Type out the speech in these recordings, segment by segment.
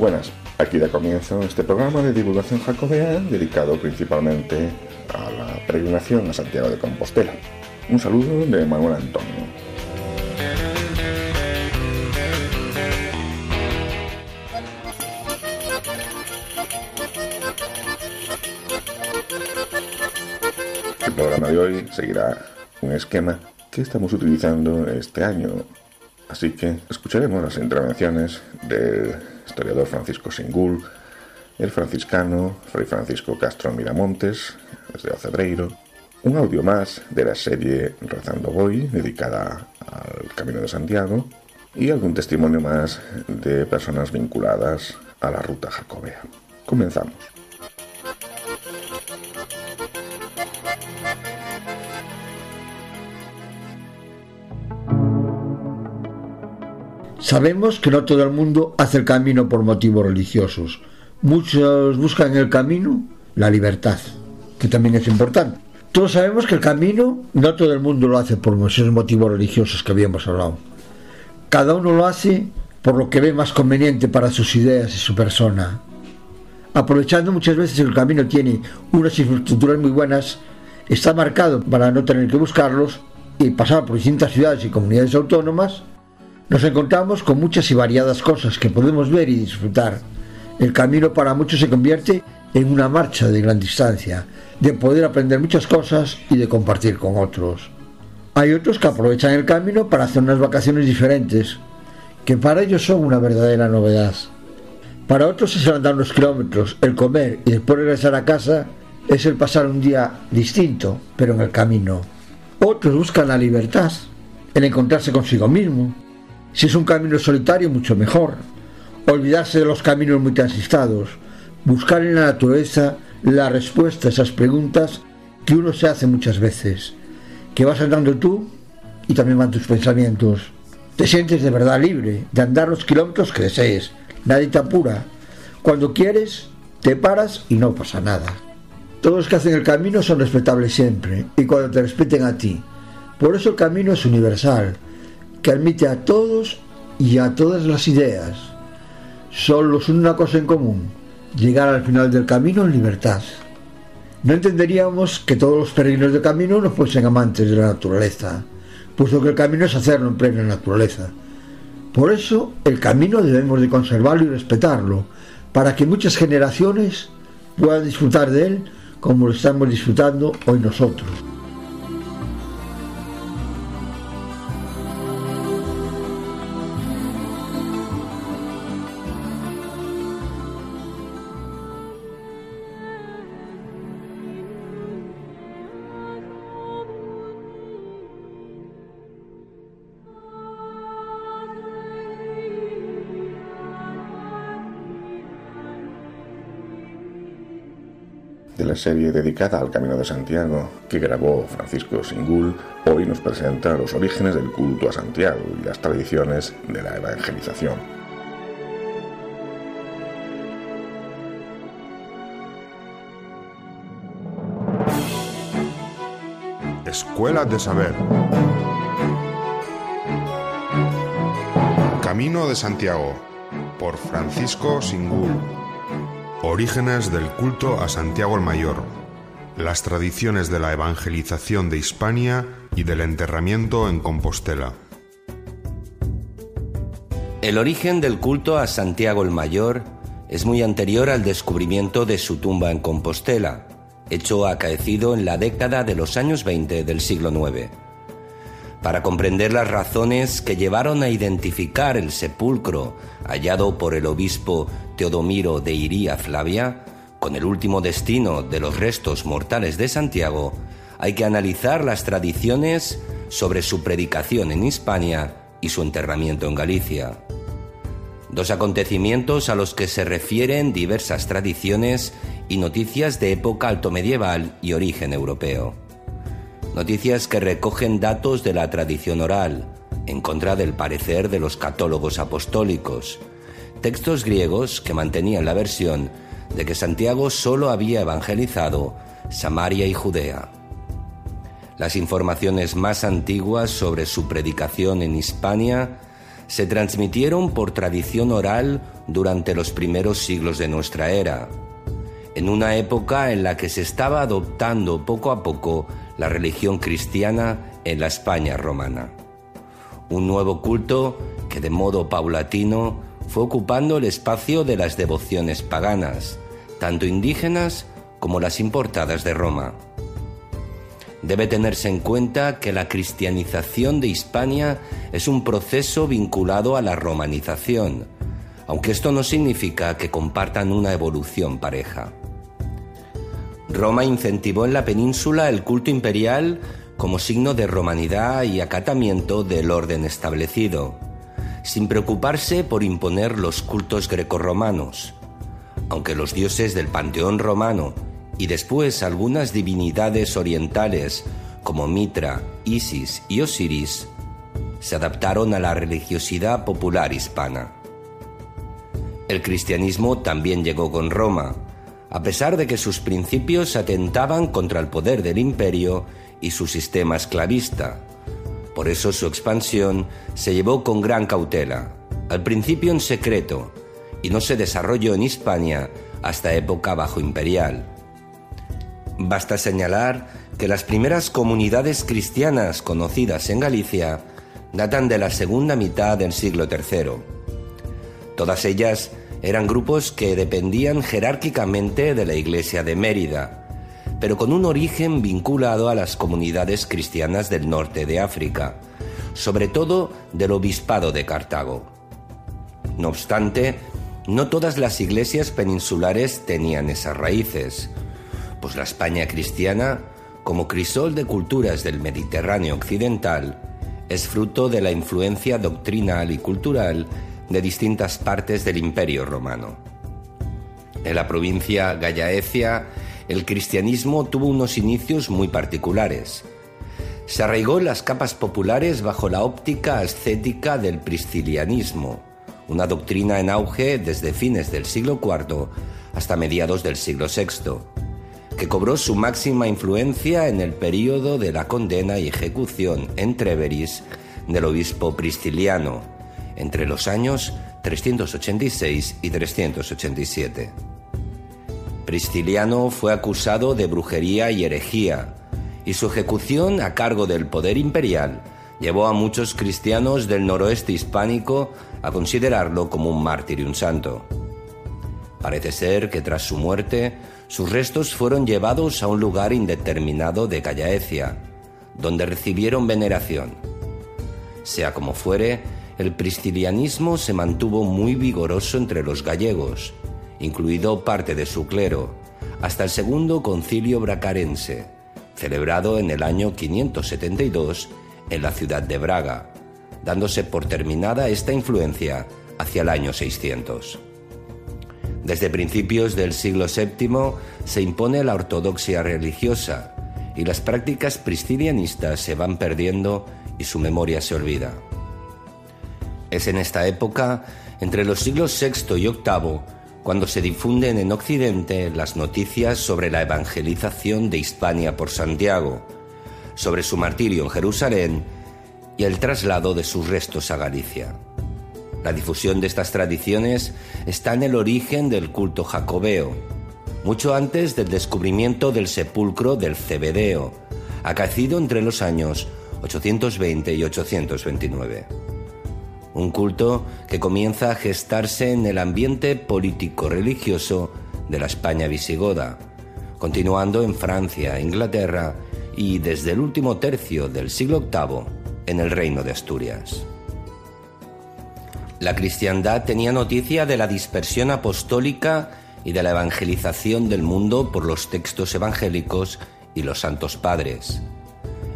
Buenas, aquí da comienzo este programa de divulgación jacobea dedicado principalmente a la peregrinación a Santiago de Compostela. Un saludo de Manuel Antonio. El programa de hoy seguirá un esquema que estamos utilizando este año, así que escucharemos las intervenciones del historiador Francisco Singul, el franciscano Fray Francisco Castro Miramontes, desde Ocebreiro, un audio más de la serie Rezando Voy, dedicada al Camino de Santiago, y algún testimonio más de personas vinculadas a la ruta jacobea. Comenzamos. Sabemos que no todo el mundo hace el camino por motivos religiosos. Muchos buscan en el camino la libertad, que también es importante. Todos sabemos que el camino no todo el mundo lo hace por esos motivos religiosos que habíamos hablado. Cada uno lo hace por lo que ve más conveniente para sus ideas y su persona. Aprovechando muchas veces que el camino tiene unas infraestructuras muy buenas, está marcado para no tener que buscarlos y pasar por distintas ciudades y comunidades autónomas, nos encontramos con muchas y variadas cosas que podemos ver y disfrutar. El camino para muchos se convierte en una marcha de gran distancia, de poder aprender muchas cosas y de compartir con otros. Hay otros que aprovechan el camino para hacer unas vacaciones diferentes, que para ellos son una verdadera novedad. Para otros es el andar unos kilómetros, el comer y después regresar a casa es el pasar un día distinto, pero en el camino. Otros buscan la libertad, el encontrarse consigo mismo, si es un camino solitario, mucho mejor. Olvidarse de los caminos muy transitados. Buscar en la naturaleza la respuesta a esas preguntas que uno se hace muchas veces. Que vas andando tú y también van tus pensamientos. Te sientes de verdad libre de andar los kilómetros que desees. Nadie te apura. Cuando quieres, te paras y no pasa nada. Todos los que hacen el camino son respetables siempre y cuando te respeten a ti. Por eso el camino es universal que admite a todos y a todas las ideas. Solo son una cosa en común, llegar al final del camino en libertad. No entenderíamos que todos los peregrinos del camino no fuesen amantes de la naturaleza, puesto que el camino es hacerlo en plena naturaleza. Por eso el camino debemos de conservarlo y respetarlo, para que muchas generaciones puedan disfrutar de él como lo estamos disfrutando hoy nosotros. Serie dedicada al Camino de Santiago que grabó Francisco Singul, hoy nos presenta los orígenes del culto a Santiago y las tradiciones de la evangelización. Escuela de Saber. Camino de Santiago, por Francisco Singul. Orígenes del culto a Santiago el Mayor. Las tradiciones de la evangelización de Hispania y del enterramiento en Compostela. El origen del culto a Santiago el Mayor es muy anterior al descubrimiento de su tumba en Compostela, hecho acaecido en la década de los años 20 del siglo IX. Para comprender las razones que llevaron a identificar el sepulcro hallado por el obispo Teodomiro de Iría Flavia con el último destino de los restos mortales de Santiago, hay que analizar las tradiciones sobre su predicación en Hispania y su enterramiento en Galicia. dos acontecimientos a los que se refieren diversas tradiciones y noticias de época altomedieval y origen europeo. Noticias que recogen datos de la tradición oral, en contra del parecer de los católogos apostólicos, textos griegos que mantenían la versión de que Santiago solo había evangelizado Samaria y Judea. Las informaciones más antiguas sobre su predicación en Hispania se transmitieron por tradición oral durante los primeros siglos de nuestra era, en una época en la que se estaba adoptando poco a poco la religión cristiana en la España romana. Un nuevo culto que de modo paulatino fue ocupando el espacio de las devociones paganas, tanto indígenas como las importadas de Roma. Debe tenerse en cuenta que la cristianización de Hispania es un proceso vinculado a la romanización, aunque esto no significa que compartan una evolución pareja. Roma incentivó en la península el culto imperial como signo de romanidad y acatamiento del orden establecido, sin preocuparse por imponer los cultos grecorromanos, aunque los dioses del panteón romano y después algunas divinidades orientales como Mitra, Isis y Osiris se adaptaron a la religiosidad popular hispana. El cristianismo también llegó con Roma, a pesar de que sus principios atentaban contra el poder del imperio y su sistema esclavista. Por eso su expansión se llevó con gran cautela, al principio en secreto, y no se desarrolló en Hispania hasta época bajo imperial. Basta señalar que las primeras comunidades cristianas conocidas en Galicia datan de la segunda mitad del siglo III. Todas ellas eran grupos que dependían jerárquicamente de la Iglesia de Mérida, pero con un origen vinculado a las comunidades cristianas del norte de África, sobre todo del obispado de Cartago. No obstante, no todas las iglesias peninsulares tenían esas raíces, pues la España cristiana, como crisol de culturas del Mediterráneo occidental, es fruto de la influencia doctrinal y cultural de distintas partes del Imperio romano. En la provincia Gallaecia, el cristianismo tuvo unos inicios muy particulares. Se arraigó en las capas populares bajo la óptica ascética del priscilianismo, una doctrina en auge desde fines del siglo IV hasta mediados del siglo VI, que cobró su máxima influencia en el período de la condena y ejecución en Treveris del obispo prisciliano, entre los años 386 y 387. Prisciliano fue acusado de brujería y herejía, y su ejecución a cargo del poder imperial llevó a muchos cristianos del noroeste hispánico a considerarlo como un mártir y un santo. Parece ser que tras su muerte, sus restos fueron llevados a un lugar indeterminado de Callaecia, donde recibieron veneración. Sea como fuere, el priscilianismo se mantuvo muy vigoroso entre los gallegos, incluido parte de su clero, hasta el segundo concilio bracarense, celebrado en el año 572 en la ciudad de Braga, dándose por terminada esta influencia hacia el año 600. Desde principios del siglo VII se impone la ortodoxia religiosa y las prácticas priscilianistas se van perdiendo y su memoria se olvida. Es en esta época, entre los siglos VI y VIII, cuando se difunden en Occidente las noticias sobre la evangelización de Hispania por Santiago, sobre su martirio en Jerusalén y el traslado de sus restos a Galicia. La difusión de estas tradiciones está en el origen del culto jacobeo, mucho antes del descubrimiento del sepulcro del Cebedeo, acaecido entre los años 820 y 829 un culto que comienza a gestarse en el ambiente político-religioso de la España visigoda, continuando en Francia, Inglaterra y desde el último tercio del siglo VIII en el Reino de Asturias. La cristiandad tenía noticia de la dispersión apostólica y de la evangelización del mundo por los textos evangélicos y los santos padres.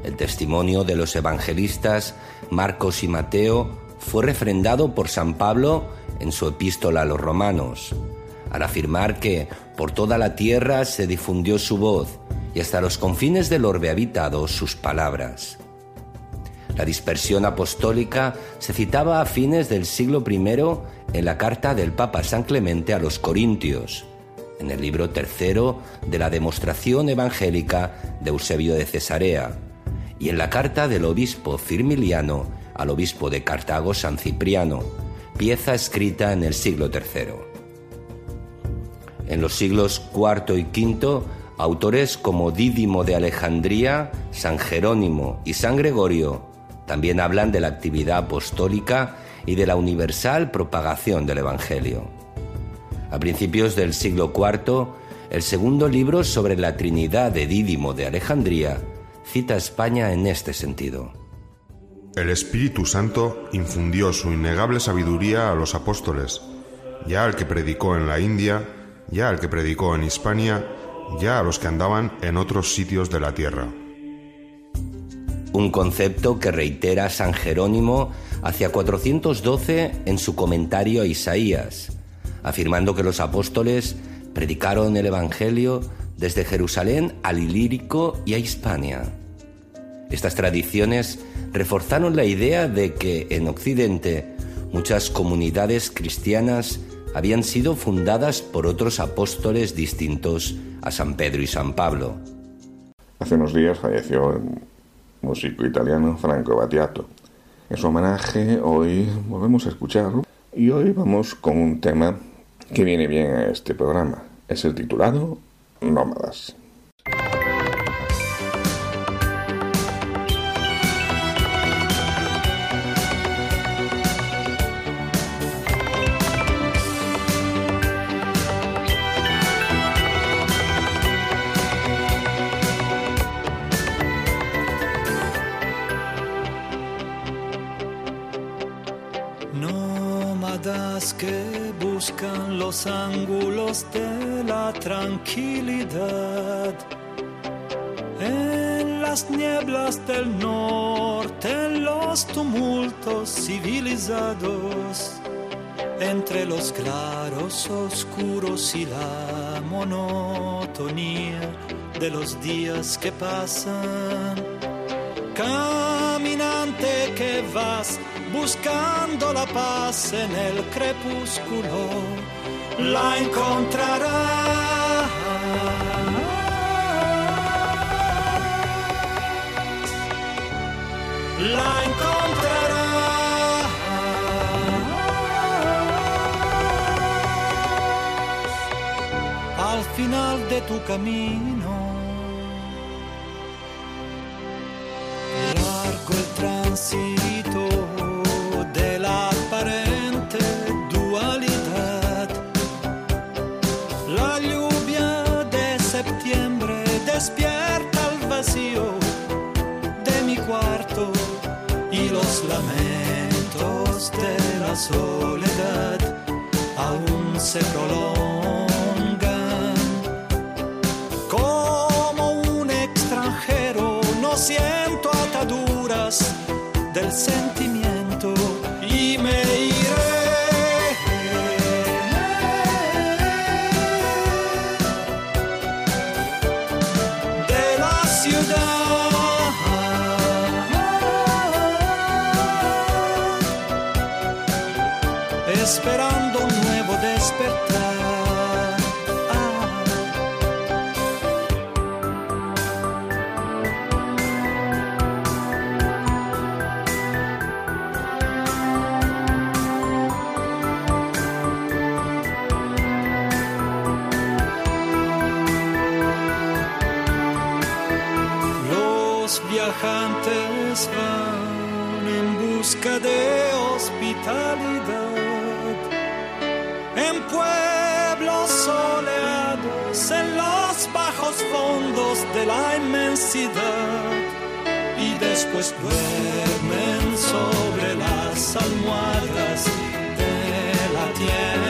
El testimonio de los evangelistas Marcos y Mateo fue refrendado por San Pablo en su epístola a los romanos, al afirmar que por toda la tierra se difundió su voz y hasta los confines del orbe habitado sus palabras. La dispersión apostólica se citaba a fines del siglo I en la carta del Papa San Clemente a los Corintios, en el libro tercero de la demostración evangélica de Eusebio de Cesarea, y en la carta del obispo Firmiliano al obispo de Cartago San Cipriano, pieza escrita en el siglo III. En los siglos IV y V, autores como Dídimo de Alejandría, San Jerónimo y San Gregorio también hablan de la actividad apostólica y de la universal propagación del Evangelio. A principios del siglo IV, el segundo libro sobre la Trinidad de Dídimo de Alejandría cita a España en este sentido. El Espíritu Santo infundió su innegable sabiduría a los apóstoles, ya al que predicó en la India, ya al que predicó en Hispania, ya a los que andaban en otros sitios de la tierra un concepto que reitera San Jerónimo hacia 412 en su comentario a Isaías, afirmando que los apóstoles predicaron el Evangelio desde Jerusalén al Ilírico y a Hispania. Estas tradiciones reforzaron la idea de que en Occidente muchas comunidades cristianas habían sido fundadas por otros apóstoles distintos a San Pedro y San Pablo. Hace unos días falleció músico italiano Franco Battiato. En su homenaje hoy volvemos a escucharlo y hoy vamos con un tema que viene bien a este programa. Es el titulado Nómadas. Civilizados, entre los claros oscuros y la monotonía de los días que pasan. Caminante que vas buscando la paz en el crepúsculo, la encontrarás. La encontrarás. Final de tu camino. Largo el tránsito despierta el vacío de mi cuarto y los lamentos de la soledad aún se prolongan. Sentimiento y después duermen sobre las almohadas de la tierra.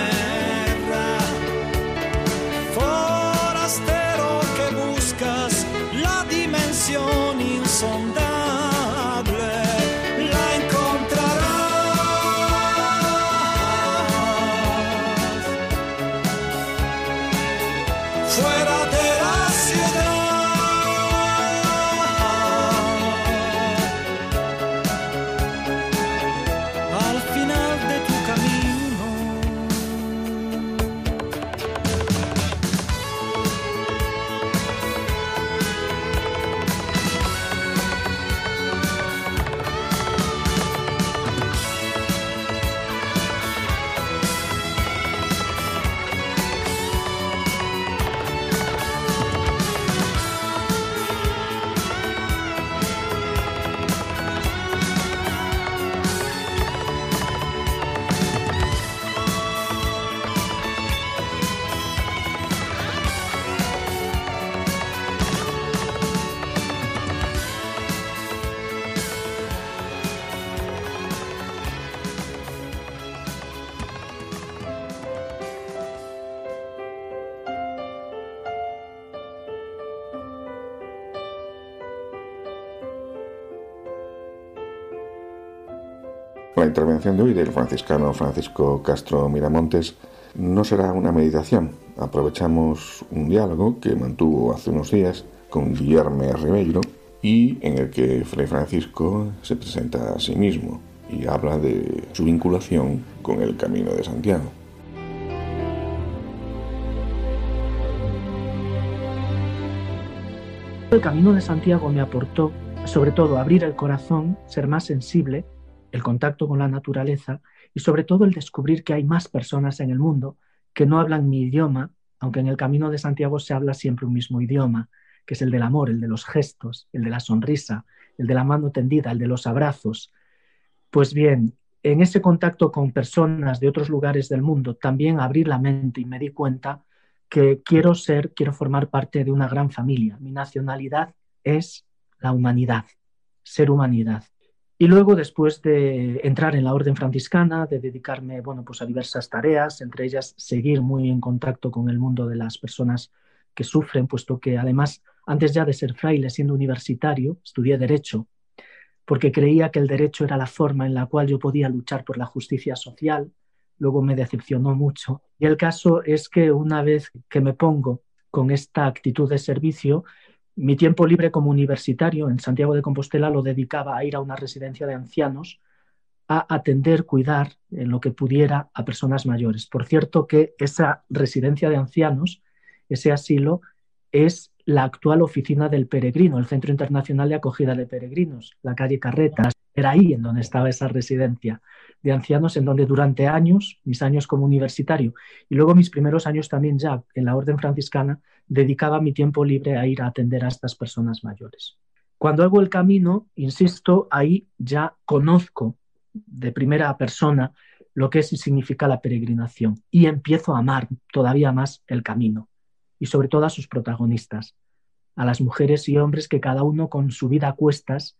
La intervención de hoy del franciscano Francisco Castro Miramontes no será una meditación. Aprovechamos un diálogo que mantuvo hace unos días con Guillermo Ribeiro y en el que Fray Francisco se presenta a sí mismo y habla de su vinculación con el Camino de Santiago. El Camino de Santiago me aportó, sobre todo, abrir el corazón, ser más sensible, el contacto con la naturaleza y sobre todo el descubrir que hay más personas en el mundo que no hablan mi idioma, aunque en el Camino de Santiago se habla siempre un mismo idioma, que es el del amor, el de los gestos, el de la sonrisa, el de la mano tendida, el de los abrazos, pues bien, en ese contacto con personas de otros lugares del mundo, también abrir la mente y me di cuenta que quiero ser, quiero formar parte de una gran familia. Mi nacionalidad es la humanidad, ser humanidad. Y luego, después de entrar en la orden franciscana, de dedicarme bueno, pues a diversas tareas, entre ellas seguir muy en contacto con el mundo de las personas que sufren, puesto que además, antes ya de ser fraile, siendo universitario, estudié Derecho porque creía que el derecho era la forma en la cual yo podía luchar por la justicia social. Luego me decepcionó mucho. Y el caso es que una vez que me pongo con esta actitud de servicio, mi tiempo libre como universitario en Santiago de Compostela lo dedicaba a ir a una residencia de ancianos a atender, cuidar en lo que pudiera a personas mayores. Por cierto que esa residencia de ancianos, ese asilo, es la actual oficina del peregrino, el Centro Internacional de Acogida de Peregrinos, la calle Carretas. Era ahí en donde estaba esa residencia de ancianos, en donde durante años, mis años como universitario y luego mis primeros años también ya en la Orden Franciscana, dedicaba mi tiempo libre a ir a atender a estas personas mayores. Cuando hago el camino, insisto, ahí ya conozco de primera persona lo que significa la peregrinación y empiezo a amar todavía más el camino y sobre todo a sus protagonistas, a las mujeres y hombres que cada uno con su vida a cuestas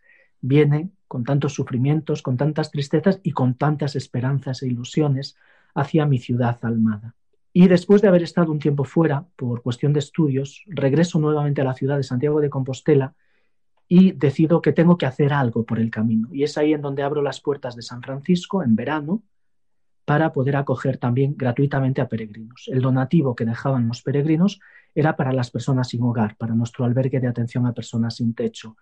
viene con tantos sufrimientos, con tantas tristezas y con tantas esperanzas e ilusiones hacia mi ciudad almada. Y después de haber estado un tiempo fuera por cuestión de estudios, regreso nuevamente a la ciudad de Santiago de Compostela y decido que tengo que hacer algo por el camino. Y es ahí en donde abro las puertas de San Francisco en verano para poder acoger también gratuitamente a peregrinos. El donativo que dejaban los peregrinos era para las personas sin hogar, para nuestro albergue de atención a personas sin techo.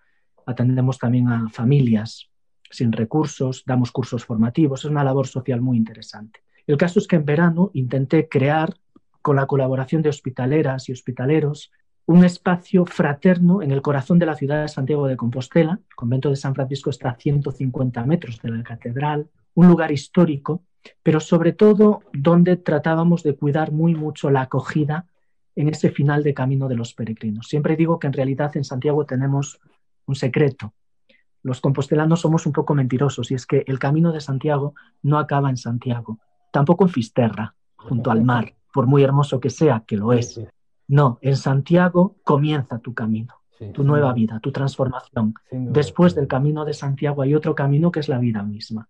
Atendemos también a familias sin recursos, damos cursos formativos, es una labor social muy interesante. El caso es que en verano intenté crear, con la colaboración de hospitaleras y hospitaleros, un espacio fraterno en el corazón de la ciudad de Santiago de Compostela. El convento de San Francisco está a 150 metros de la catedral, un lugar histórico pero sobre todo donde tratábamos de cuidar muy mucho la acogida en ese final de camino de los peregrinos. Siempre digo que en realidad en Santiago tenemos un secreto. Los compostelanos somos un poco mentirosos y es que el camino de Santiago no acaba en Santiago, tampoco en Fisterra, junto al mar, por muy hermoso que sea, que lo es. No, en Santiago comienza tu camino, tu nueva vida, tu transformación. Después del camino de Santiago hay otro camino que es la vida misma.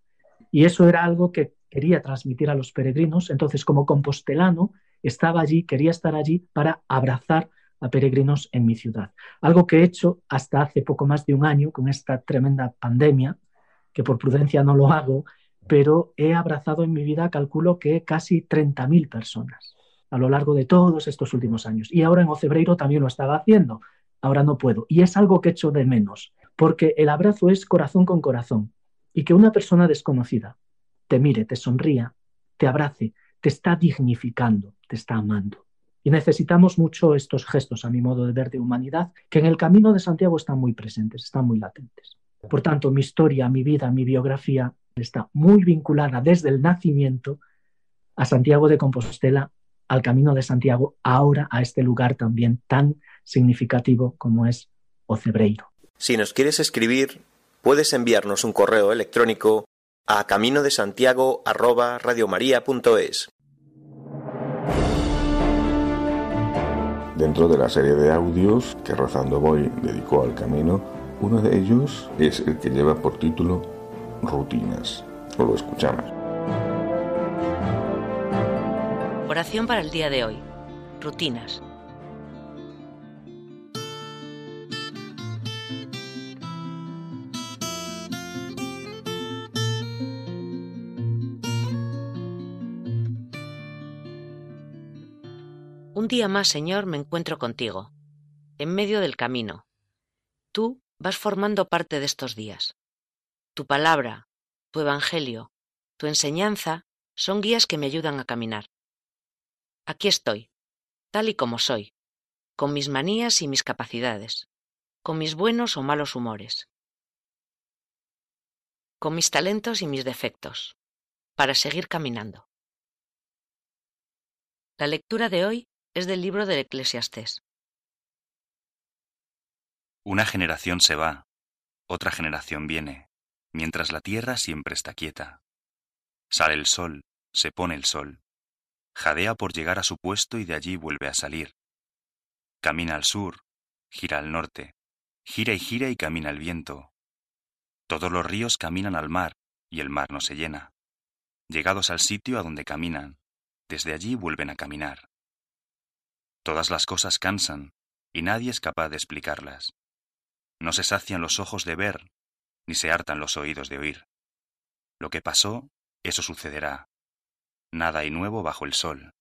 Y eso era algo que quería transmitir a los peregrinos. Entonces, como compostelano, estaba allí, quería estar allí para abrazar a peregrinos en mi ciudad. Algo que he hecho hasta hace poco más de un año con esta tremenda pandemia, que por prudencia no lo hago, pero he abrazado en mi vida, calculo que casi 30.000 personas a lo largo de todos estos últimos años. Y ahora en Ocebreiro también lo estaba haciendo. Ahora no puedo. Y es algo que echo de menos, porque el abrazo es corazón con corazón y que una persona desconocida te mire, te sonría, te abrace, te está dignificando, te está amando. Y necesitamos mucho estos gestos, a mi modo de ver, de humanidad, que en el camino de Santiago están muy presentes, están muy latentes. Por tanto, mi historia, mi vida, mi biografía está muy vinculada desde el nacimiento a Santiago de Compostela, al camino de Santiago, ahora a este lugar también tan significativo como es Ocebreiro. Si nos quieres escribir, puedes enviarnos un correo electrónico a camino de Santiago Dentro de la serie de audios que Rozando Voy dedicó al camino, uno de ellos es el que lleva por título Rutinas. Lo escuchamos. Oración para el día de hoy. Rutinas. Un día más, Señor, me encuentro contigo, en medio del camino. Tú vas formando parte de estos días. Tu palabra, tu evangelio, tu enseñanza son guías que me ayudan a caminar. Aquí estoy, tal y como soy, con mis manías y mis capacidades, con mis buenos o malos humores, con mis talentos y mis defectos, para seguir caminando. La lectura de hoy es del libro del Eclesiastés. Una generación se va, otra generación viene, mientras la tierra siempre está quieta. Sale el sol, se pone el sol, jadea por llegar a su puesto y de allí vuelve a salir. Camina al sur, gira al norte, gira y gira y camina el viento. Todos los ríos caminan al mar y el mar no se llena. Llegados al sitio a donde caminan, desde allí vuelven a caminar. Todas las cosas cansan y nadie es capaz de explicarlas. No se sacian los ojos de ver, ni se hartan los oídos de oír. Lo que pasó, eso sucederá. Nada hay nuevo bajo el sol.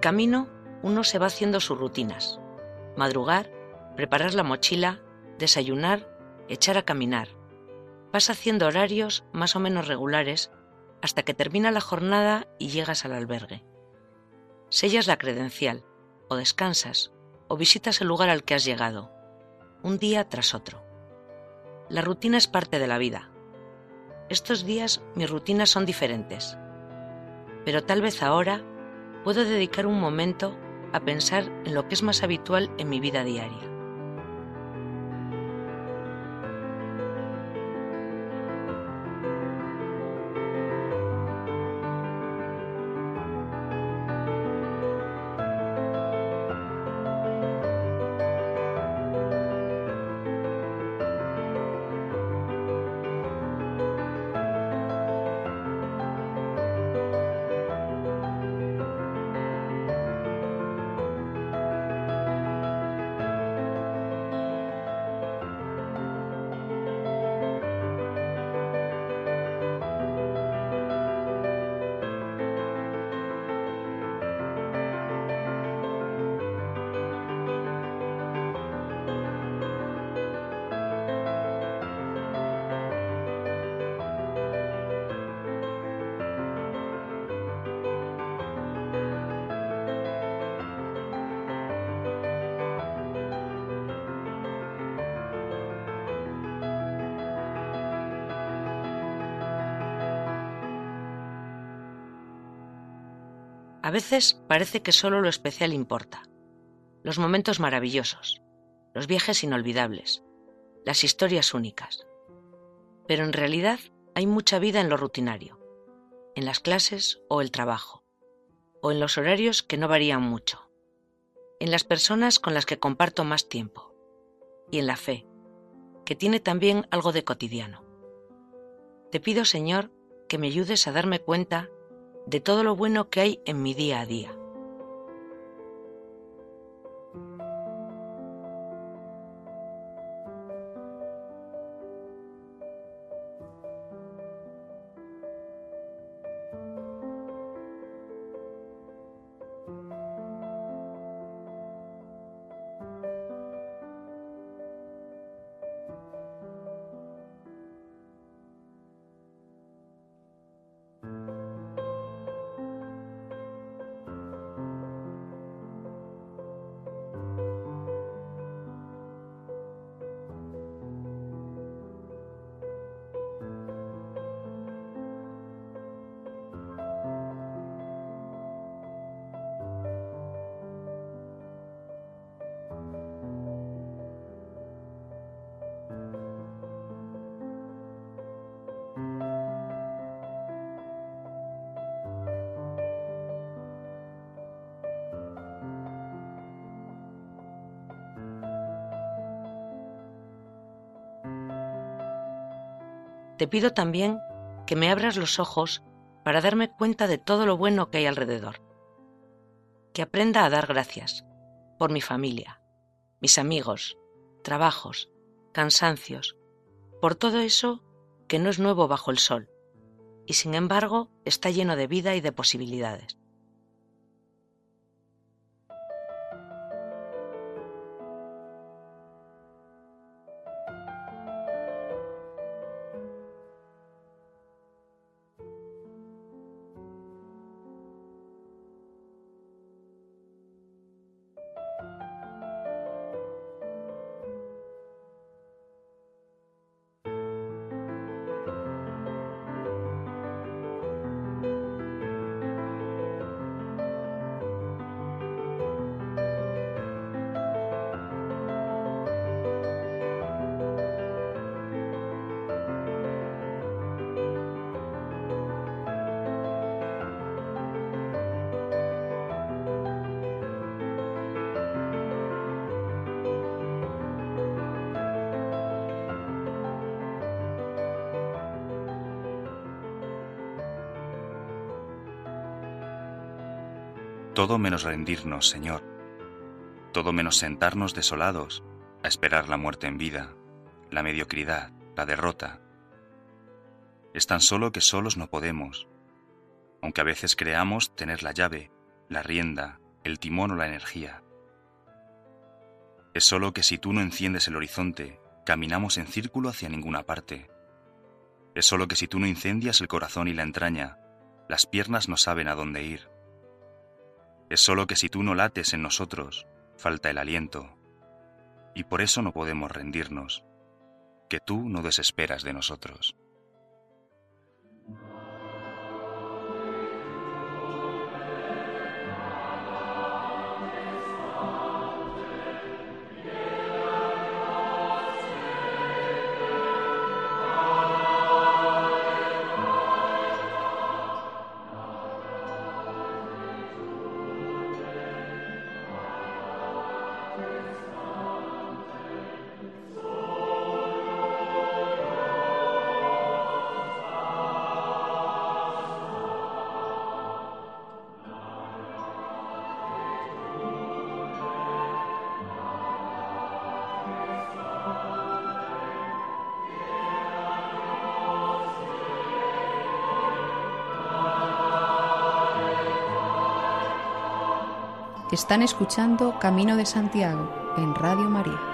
Camino uno se va haciendo sus rutinas. Madrugar, preparar la mochila, desayunar, echar a caminar. Vas haciendo horarios más o menos regulares hasta que termina la jornada y llegas al albergue. Sellas la credencial, o descansas, o visitas el lugar al que has llegado, un día tras otro. La rutina es parte de la vida. Estos días mis rutinas son diferentes, pero tal vez ahora puedo dedicar un momento a pensar en lo que es más habitual en mi vida diaria. A veces parece que solo lo especial importa. Los momentos maravillosos, los viajes inolvidables, las historias únicas. Pero en realidad hay mucha vida en lo rutinario, en las clases o el trabajo, o en los horarios que no varían mucho, en las personas con las que comparto más tiempo, y en la fe, que tiene también algo de cotidiano. Te pido, Señor, que me ayudes a darme cuenta de todo lo bueno que hay en mi día a día. Te pido también que me abras los ojos para darme cuenta de todo lo bueno que hay alrededor. Que aprenda a dar gracias por mi familia, mis amigos, trabajos, cansancios, por todo eso que no es nuevo bajo el sol y sin embargo está lleno de vida y de posibilidades. Todo menos rendirnos, Señor, todo menos sentarnos desolados a esperar la muerte en vida, la mediocridad, la derrota. Es tan solo que solos no podemos, aunque a veces creamos tener la llave, la rienda, el timón o la energía. Es solo que si tú no enciendes el horizonte, caminamos en círculo hacia ninguna parte. Es solo que si tú no incendias el corazón y la entraña, las piernas no saben a dónde ir. Es solo que si tú no lates en nosotros, falta el aliento. Y por eso no podemos rendirnos, que tú no desesperas de nosotros. Están escuchando Camino de Santiago en Radio María.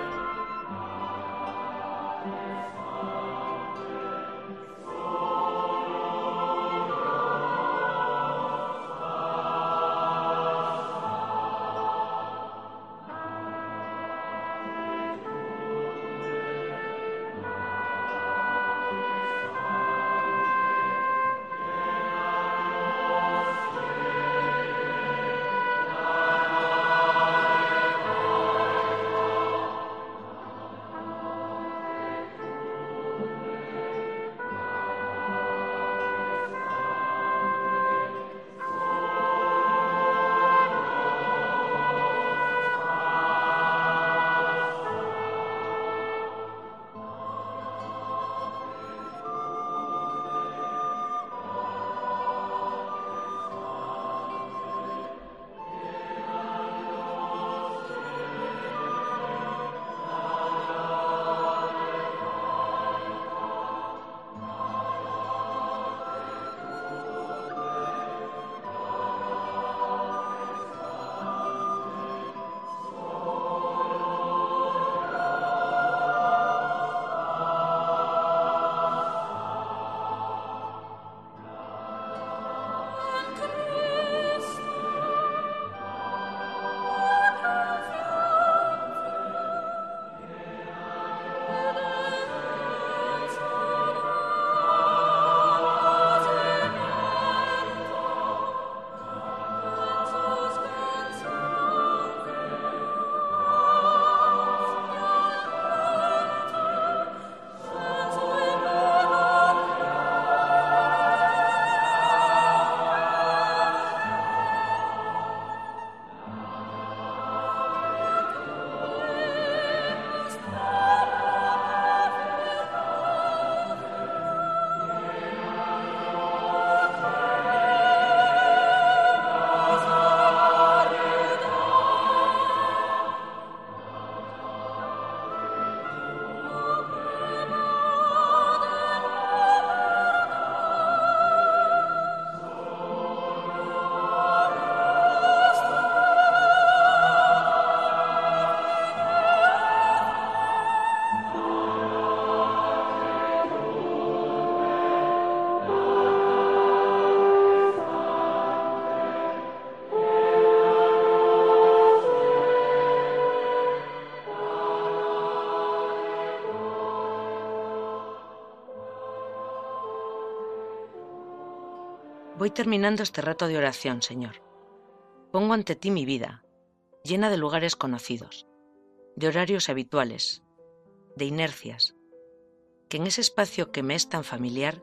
Voy terminando este rato de oración, Señor. Pongo ante ti mi vida, llena de lugares conocidos, de horarios habituales, de inercias, que en ese espacio que me es tan familiar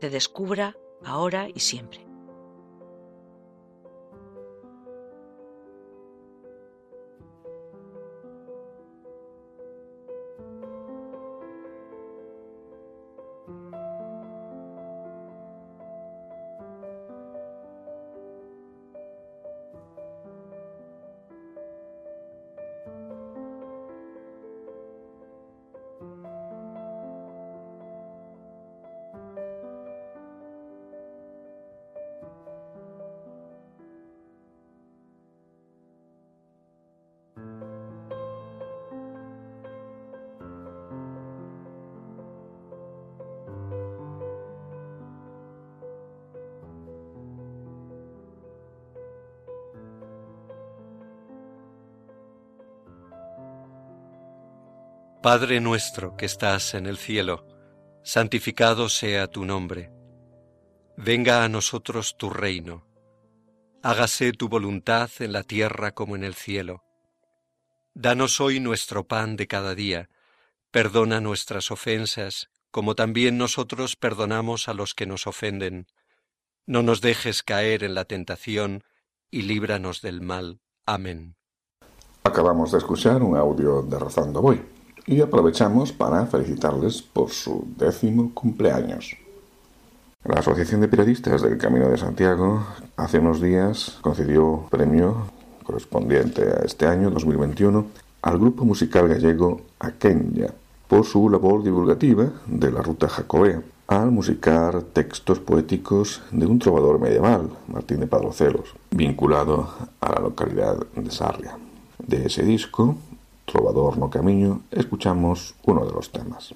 te descubra ahora y siempre. Padre nuestro que estás en el cielo, santificado sea tu nombre. Venga a nosotros tu reino. Hágase tu voluntad en la tierra como en el cielo. Danos hoy nuestro pan de cada día. Perdona nuestras ofensas, como también nosotros perdonamos a los que nos ofenden. No nos dejes caer en la tentación, y líbranos del mal. Amén. Acabamos de escuchar un audio de Rozando Voy y aprovechamos para felicitarles por su décimo cumpleaños. La Asociación de Periodistas del Camino de Santiago hace unos días concedió premio correspondiente a este año 2021 al grupo musical gallego Aquenya por su labor divulgativa de la ruta jacobea al musicar textos poéticos de un trovador medieval, Martín de Padrocelos, vinculado a la localidad de Sarria. De ese disco Trovador no Camiño, escuchamos uno de los temas.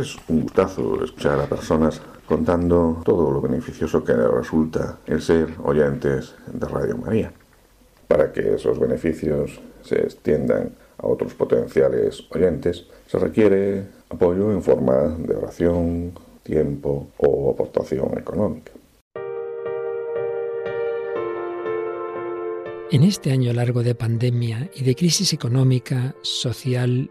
Es un gustazo escuchar a personas contando todo lo beneficioso que resulta el ser oyentes de Radio María. Para que esos beneficios se extiendan a otros potenciales oyentes, se requiere apoyo en forma de oración, tiempo o aportación económica. En este año largo de pandemia y de crisis económica, social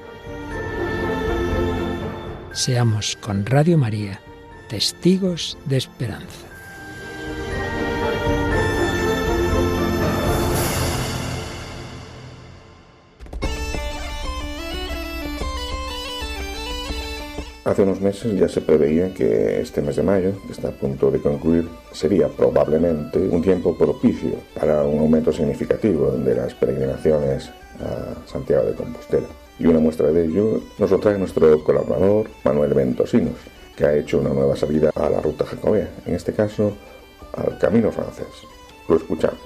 Seamos con Radio María testigos de esperanza. Hace unos meses ya se preveía que este mes de mayo, que está a punto de concluir, sería probablemente un tiempo propicio para un aumento significativo de las peregrinaciones a Santiago de Compostela. Y una muestra de ello nos lo trae nuestro colaborador Manuel Ventosinos, que ha hecho una nueva salida a la ruta jacobea, en este caso al Camino francés. Lo escuchamos.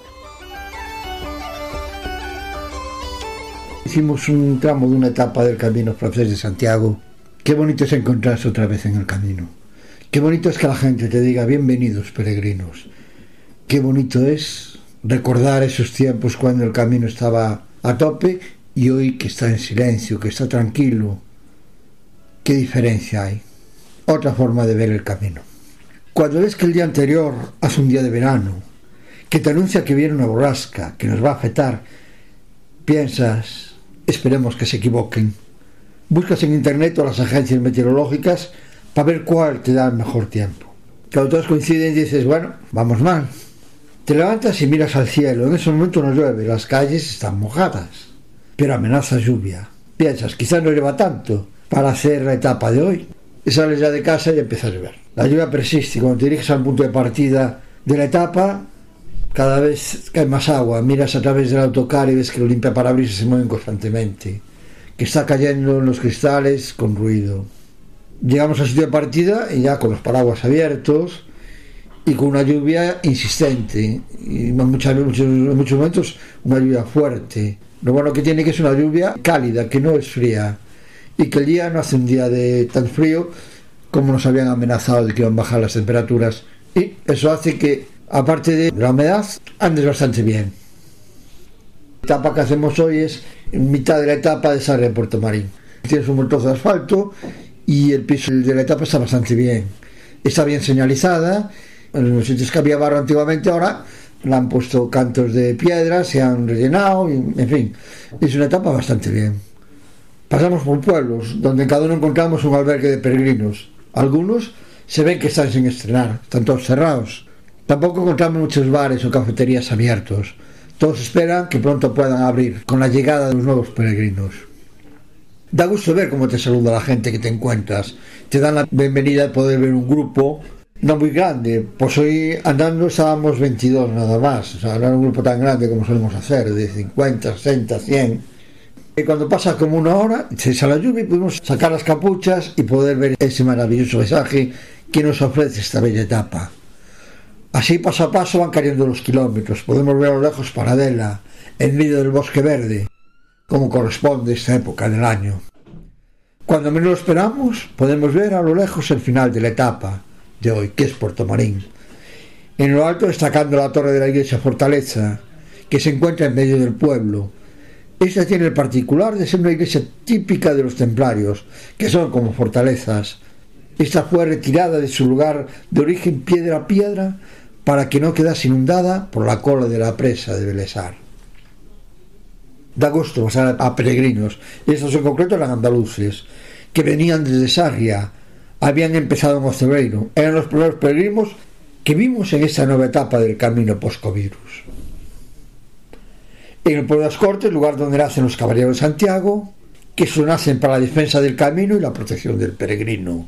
Hicimos un tramo de una etapa del Camino francés de Santiago Qué bonito es encontrarse otra vez en el camino. Qué bonito es que la gente te diga bienvenidos peregrinos. Qué bonito es recordar esos tiempos cuando el camino estaba a tope y hoy que está en silencio, que está tranquilo. ¿Qué diferencia hay? Otra forma de ver el camino. Cuando ves que el día anterior hace un día de verano, que te anuncia que viene una borrasca, que nos va a afectar, piensas, esperemos que se equivoquen buscas en internet o las agencias meteorológicas para ver cuál te da el mejor tiempo. Cuando todos coinciden dices, bueno, vamos mal. Te levantas y miras al cielo, en ese momento no llueve, las calles están mojadas, pero amenaza lluvia. Piensas, quizás no lleva tanto para hacer la etapa de hoy. Y sales ya de casa y empieza a llover. La lluvia persiste cuando te diriges al punto de partida de la etapa, cada vez cae más agua. Miras a través del autocar y ves que los limpia parabrisas se mueven constantemente que está cayendo en los cristales con ruido. Llegamos al sitio de partida y ya con los paraguas abiertos y con una lluvia insistente y en muchos, muchos momentos una lluvia fuerte. Lo bueno que tiene que es una lluvia cálida, que no es fría y que el día no hace un día de tan frío como nos habían amenazado de que iban a bajar las temperaturas y eso hace que aparte de la humedad andes bastante bien. La etapa que hacemos hoy es en mitad de la etapa de salir en Puerto Marín. Tienes un buen trozo de asfalto y el piso de la etapa está bastante bien. Está bien señalizada. En los sitios que había barro antiguamente ahora le han puesto cantos de piedra, se han rellenado, en fin, es una etapa bastante bien. Pasamos por pueblos donde en cada uno encontramos un albergue de peregrinos. Algunos se ven que están sin estrenar, están todos cerrados. Tampoco encontramos muchos bares o cafeterías abiertos. Todos esperan que pronto puedan abrir con la llegada de los nuevos peregrinos. Da gusto ver cómo te saluda la gente que te encuentras. Te dan la bienvenida de poder ver un grupo no muy grande. Pues hoy andando estábamos 22 nada más. O sea, no era un grupo tan grande como solemos hacer, de 50, 60, 100. Y cuando pasa como una hora, se la lluvia y pudimos sacar las capuchas y poder ver ese maravilloso paisaje que nos ofrece esta bella etapa. Así paso a paso van cayendo los kilómetros, podemos ver a lo lejos Paradela, en medio del bosque verde, como corresponde a esta época del año. Cuando menos lo esperamos, podemos ver a lo lejos el final de la etapa de hoy, que es Puerto Marín. En lo alto destacando la torre de la iglesia fortaleza, que se encuentra en medio del pueblo. Esta tiene el particular de ser una iglesia típica de los templarios, que son como fortalezas. Esta fue retirada de su lugar de origen piedra a piedra para que no quedase inundada por la cola de la presa de Belesar. Da gusto pasar a peregrinos, estos en concreto eran andaluces, que venían desde Sarria, habían empezado en Ocebreiro, eran los primeros peregrinos que vimos en esta nueva etapa del camino post-covirus. En el pueblo de las Cortes, lugar donde nacen los caballeros de Santiago, que se nacen para la defensa del camino y la protección del peregrino.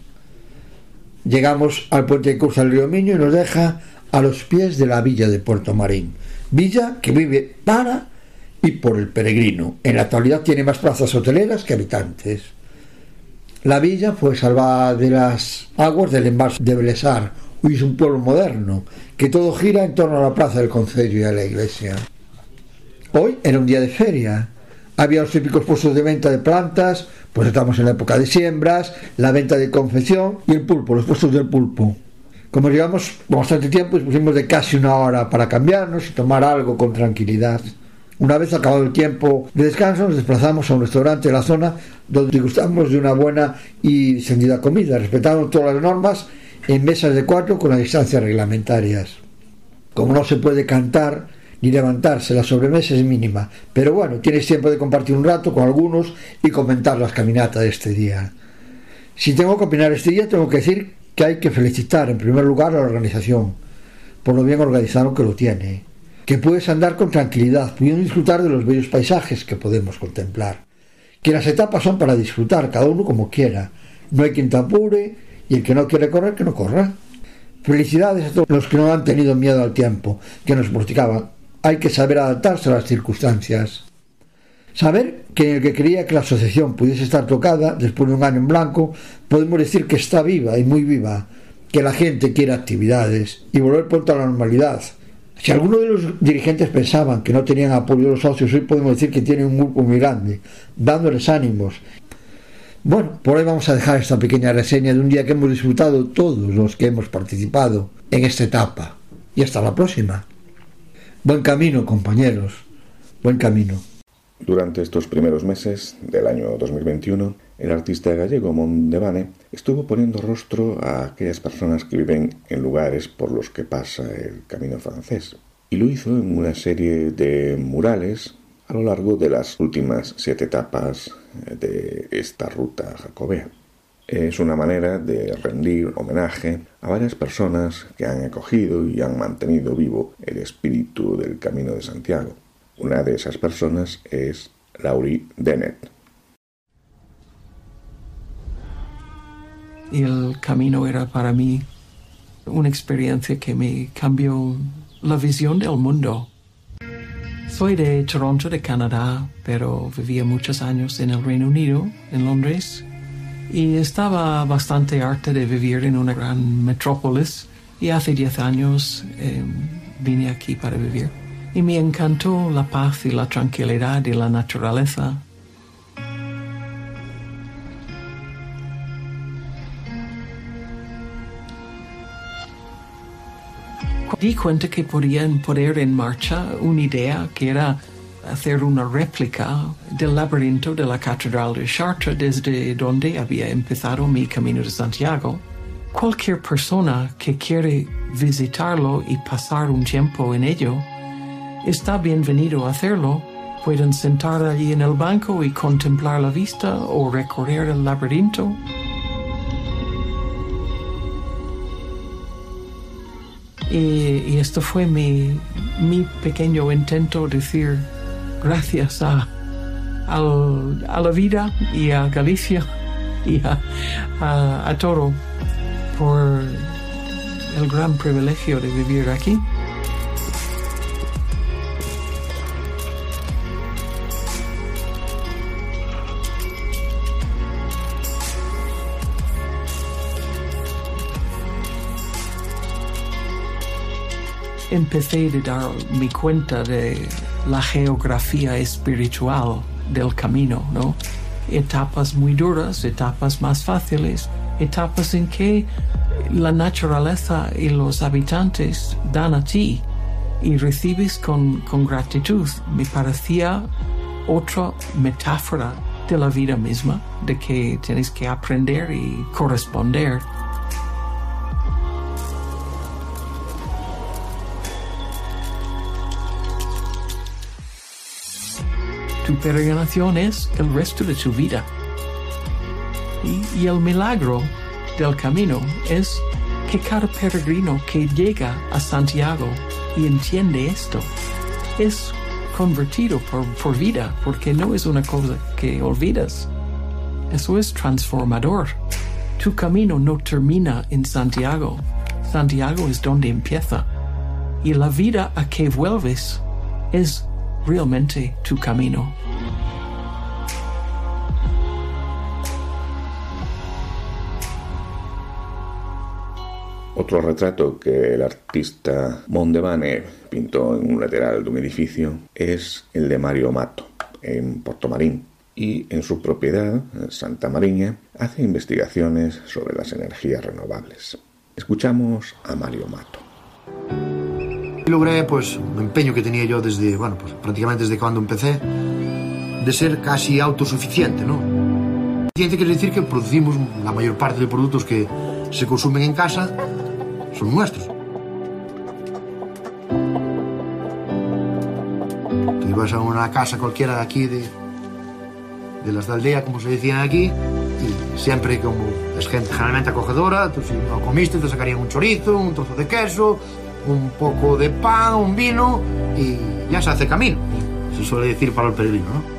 Llegamos al puente que cruza el río Miño y nos deja a los pies de la villa de Puerto Marín, villa que vive para y por el peregrino. En la actualidad tiene más plazas hoteleras que habitantes. La villa fue salvada de las aguas del embalse de Belesar. Hoy es un pueblo moderno, que todo gira en torno a la plaza del concello y a la iglesia. Hoy era un día de feria. Había los típicos puestos de venta de plantas, pues estamos en la época de siembras, la venta de confección y el pulpo, los puestos del pulpo. Como llevamos bastante tiempo, pusimos de casi una hora para cambiarnos y tomar algo con tranquilidad. Una vez acabado el tiempo de descanso, nos desplazamos a un restaurante de la zona donde gustamos de una buena y discendida comida, respetando todas las normas en mesas de cuatro con las distancias reglamentarias. Como no se puede cantar ni levantarse, la sobremesa es mínima, pero bueno, tienes tiempo de compartir un rato con algunos y comentar las caminatas de este día. Si tengo que opinar este día, tengo que decir que hay que felicitar en primer lugar a la organización por lo bien organizado que lo tiene que puedes andar con tranquilidad, pudiendo disfrutar de los bellos paisajes que podemos contemplar, que las etapas son para disfrutar, cada uno como quiera, no hay quien te apure y el que no quiere correr, que no corra. Felicidades a todos los que no han tenido miedo al tiempo, que nos mortificaban. Hay que saber adaptarse a las circunstancias. Saber que en el que creía que la asociación pudiese estar tocada después de un año en blanco, podemos decir que está viva y muy viva, que la gente quiere actividades y volver pronto a la normalidad, si algunos de los dirigentes pensaban que no tenían apoyo de los socios, hoy podemos decir que tienen un grupo muy grande, dándoles ánimos. Bueno, por hoy vamos a dejar esta pequeña reseña de un día que hemos disfrutado todos los que hemos participado en esta etapa. Y hasta la próxima. Buen camino, compañeros. Buen camino. Durante estos primeros meses del año 2021, el artista gallego Mondevane estuvo poniendo rostro a aquellas personas que viven en lugares por los que pasa el camino francés, y lo hizo en una serie de murales a lo largo de las últimas siete etapas de esta ruta jacobea. Es una manera de rendir homenaje a varias personas que han acogido y han mantenido vivo el espíritu del Camino de Santiago. Una de esas personas es Laurie Dennett. Y el camino era para mí una experiencia que me cambió la visión del mundo. Soy de Toronto, de Canadá, pero vivía muchos años en el Reino Unido, en Londres, y estaba bastante harta de vivir en una gran metrópolis y hace 10 años eh, vine aquí para vivir. Y me encantó la paz y la tranquilidad y la naturaleza di cuenta que podían poner en marcha una idea que era hacer una réplica del laberinto de la Catedral de Chartres desde donde había empezado mi camino de Santiago. Cualquier persona que quiere visitarlo y pasar un tiempo en ello, está bienvenido a hacerlo. Pueden sentar allí en el banco y contemplar la vista o recorrer el laberinto Y, esto fue mi, pequeño intento de decir gracias a, la vida y a Galicia y a, a todo por el gran privilegio de vivir aquí. Empecé a darme cuenta de la geografía espiritual del camino, ¿no? Etapas muy duras, etapas más fáciles, etapas en que la naturaleza y los habitantes dan a ti y recibes con, con gratitud. Me parecía otra metáfora de la vida misma, de que tienes que aprender y corresponder. Tu peregrinación es el resto de tu vida. Y, y el milagro del camino es que cada peregrino que llega a Santiago y entiende esto es convertido por, por vida, porque no es una cosa que olvidas. Eso es transformador. Tu camino no termina en Santiago. Santiago es donde empieza. Y la vida a que vuelves es realmente tu camino. Otro retrato que el artista Mondevane pintó en un lateral de un edificio es el de Mario Mato, en Portomarín. Y en su propiedad, Santa Mariña, hace investigaciones sobre las energías renovables. Escuchamos a Mario Mato. Logré pues un empeño que tenía yo desde, bueno, pues prácticamente desde cuando empecé, de ser casi autosuficiente, ¿no? Suficiente quiere decir que producimos la mayor parte de productos que se consumen en casa son nuestros. Tú ibas a una casa cualquiera de aquí, de, de las de aldea, como se decían aquí, y siempre como es gente generalmente acogedora, tú si no comiste te sacarían un chorizo, un trozo de queso, un poco de pan, un vino, y ya se hace camino. Se suele decir para el peregrino, ¿no?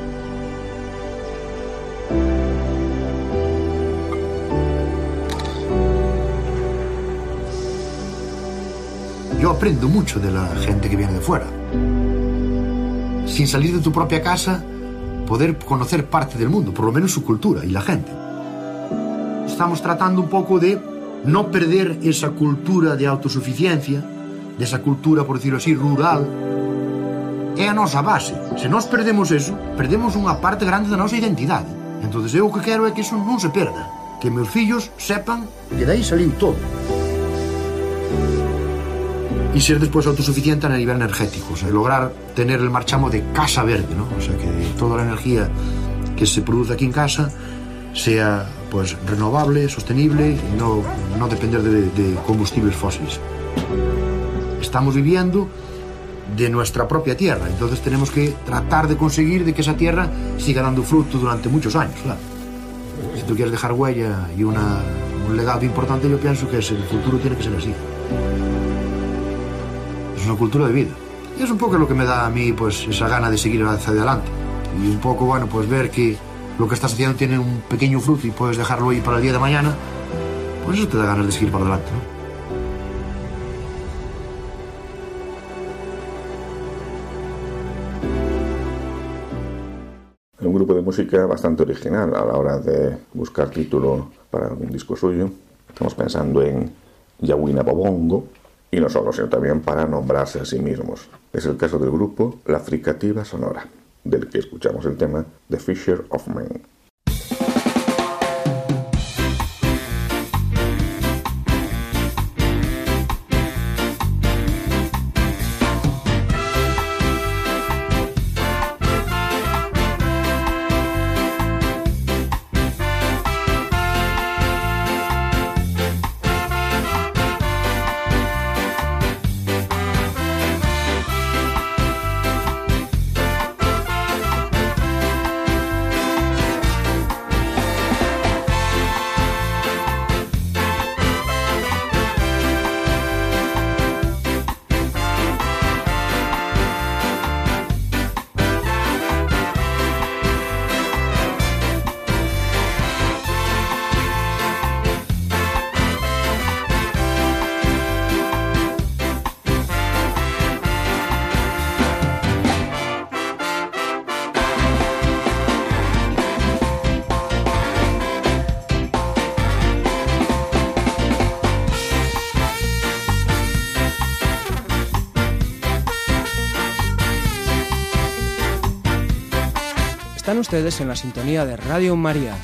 Yo aprendo mucho de la gente que viene de fuera. Sin salir de tu propia casa, poder conocer parte del mundo, por lo menos su cultura y la gente. Estamos tratando un poco de no perder esa cultura de autosuficiencia, de esa cultura, por decirlo así, rural. É a nosa base. Se nós perdemos eso, perdemos unha parte grande da nosa identidade. Entonces eu o que quero é que eso non se perda. Que meus fillos sepan que dai saliu todo y ser después autosuficiente a nivel energético, o sea, lograr tener el marchamo de casa verde, ¿no? O sea, que toda la energía que se produce aquí en casa sea pues renovable, sostenible y no, no depender de, de combustibles fósiles. Estamos viviendo de nuestra propia tierra, entonces tenemos que tratar de conseguir de que esa tierra siga dando fruto durante muchos años, claro. Si tú quieres dejar huella y una, un legado importante, yo pienso que es, el futuro tiene que ser así una cultura de vida. Y es un poco lo que me da a mí pues esa gana de seguir hacia adelante. Y un poco, bueno, pues ver que lo que estás haciendo tiene un pequeño fruto y puedes dejarlo ahí para el día de mañana, pues eso te da ganas de seguir para adelante, ¿no? Música bastante original a la hora de buscar título para algún disco suyo. Estamos pensando en Yawina Bobongo, y no solo, sino también para nombrarse a sí mismos. Es el caso del grupo La Fricativa Sonora, del que escuchamos el tema The Fisher of Men. En la sintonía de Radio María.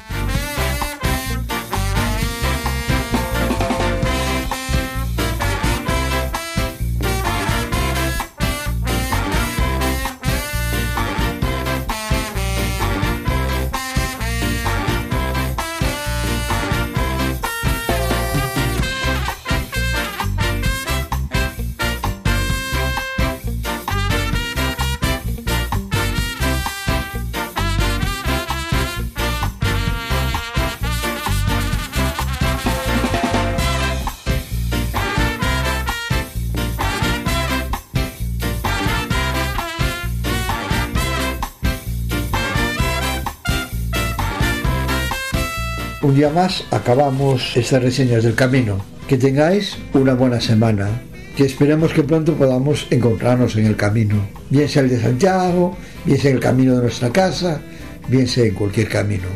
Un día más acabamos estas reseñas del camino. Que tengáis una buena semana. Que esperemos que pronto podamos encontrarnos en el camino. Bien sea el de Santiago, bien sea el camino de nuestra casa, bien sea en cualquier camino.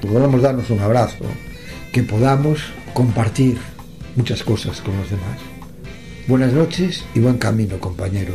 Que podamos darnos un abrazo. Que podamos compartir muchas cosas con los demás. Buenas noches y buen camino, compañeros.